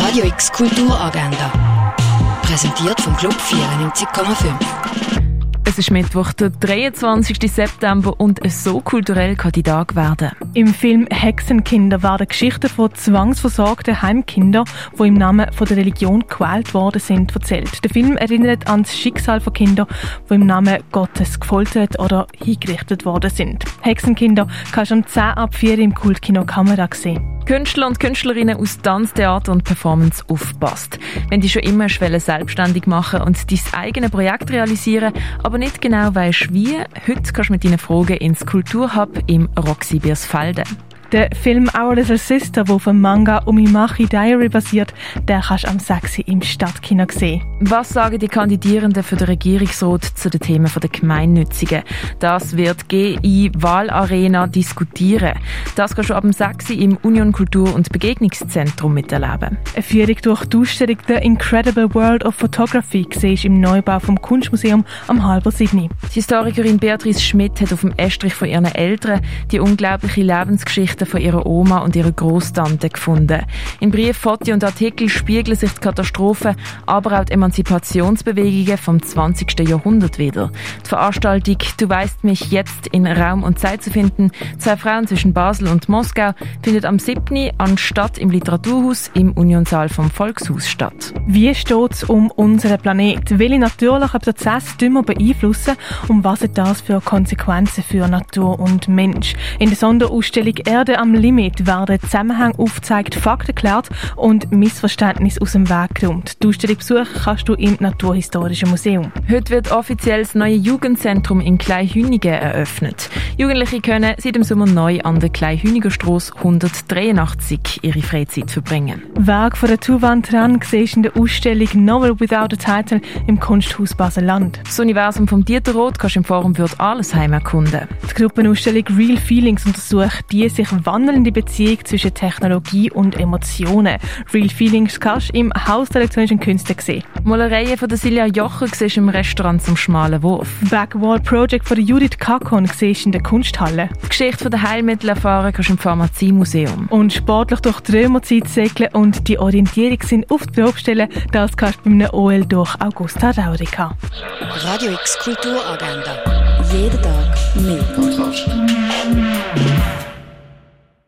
Radio X Kulturagenda. Präsentiert vom Club 94,5. Es ist Mittwoch, der 23. September und so kulturell kann die Tag werden. Im Film Hexenkinder werden Geschichten von zwangsversorgten Heimkindern, die im Namen von der Religion gequält worden sind, erzählt. Der Film erinnert an das Schicksal von Kindern, die im Namen Gottes gefoltert oder hingerichtet worden sind. Hexenkinder kannst du am 10 ab 4 im Kultkino Kamera sehen. Künstler und Künstlerinnen aus Tanz, Theater und Performance aufpasst. Wenn die schon immer selbstständig machen und dein eigenes Projekt realisieren, aber nicht genau weißt wie, heute kannst du mit deinen Fragen ins Kulturhub im Roxy Biersfelden. Der Film Our Little Sister, der auf dem Manga Umimachi Diary basiert, den kannst du am 6. im Stadtkino sehen. Was sagen die Kandidierenden für den Regierungsrat zu den Themen der Gemeinnützigen? Das wird GI Wahlarena diskutieren. Das kannst du ab dem 6. im Union Kultur- und Begegnungszentrum miterleben. Eine Führung durch die Ausstellung The Incredible World of Photography siehst im Neubau vom Kunstmuseum am halber Sydney. Die Historikerin Beatrice Schmidt hat auf dem Estrich von ihren Eltern die unglaubliche Lebensgeschichte Geschichten von ihrer Oma und ihrer Großtante gefunden. In Brief, Fotos und Artikeln spiegeln sich die Katastrophen, aber auch die Emanzipationsbewegungen vom 20. Jahrhundert wieder. Die Veranstaltung Du weißt mich jetzt in Raum und Zeit zu finden, zwei Frauen zwischen Basel und Moskau, findet am 7. anstatt im Literaturhaus im Unionsaal vom Volkshaus statt. Wie steht es um unseren Planet? Welche natürlichen Prozesse wir beeinflussen und was hat das für Konsequenzen für Natur und Mensch? In der Sonderausstellung Erde Erde am Limit werden Zusammenhänge aufgezeigt, Fakten geklärt und Missverständnisse aus dem Weg geräumt. Die Ausstellung besuchen kannst du im Naturhistorischen Museum. Heute wird offiziell das neue Jugendzentrum in Kleinhünigen eröffnet. Jugendliche können seit dem Sommer neu an der Kleinhünigerstrasse 183 ihre Freizeit verbringen. Werk von der Tuvan Tran siehst in der Ausstellung Novel Without a Title im Kunsthaus Basel-Land. Das Universum vom Dieter Roth kannst du im Forum Würd Allesheim erkunden. Die Gruppenausstellung Real Feelings untersucht die sich wandelnde Beziehung zwischen Technologie und Emotionen. Real Feelings kannst du im Haus der elektronischen Künste sehen. Malereien von der Silja Jocher siehst du im Restaurant zum Schmalen Wurf. Backwall Project von der Judith Kakon siehst du in der Kunsthalle. Die Geschichte der Heilmittel erfahren kannst du im Pharmaziemuseum. Und sportlich durch die Römerzeit segeln und die Orientierung sind auf die Probe das kannst du beim OL durch Augusta Raurica. Radio X Kulturagenda. Jeden Tag mehr.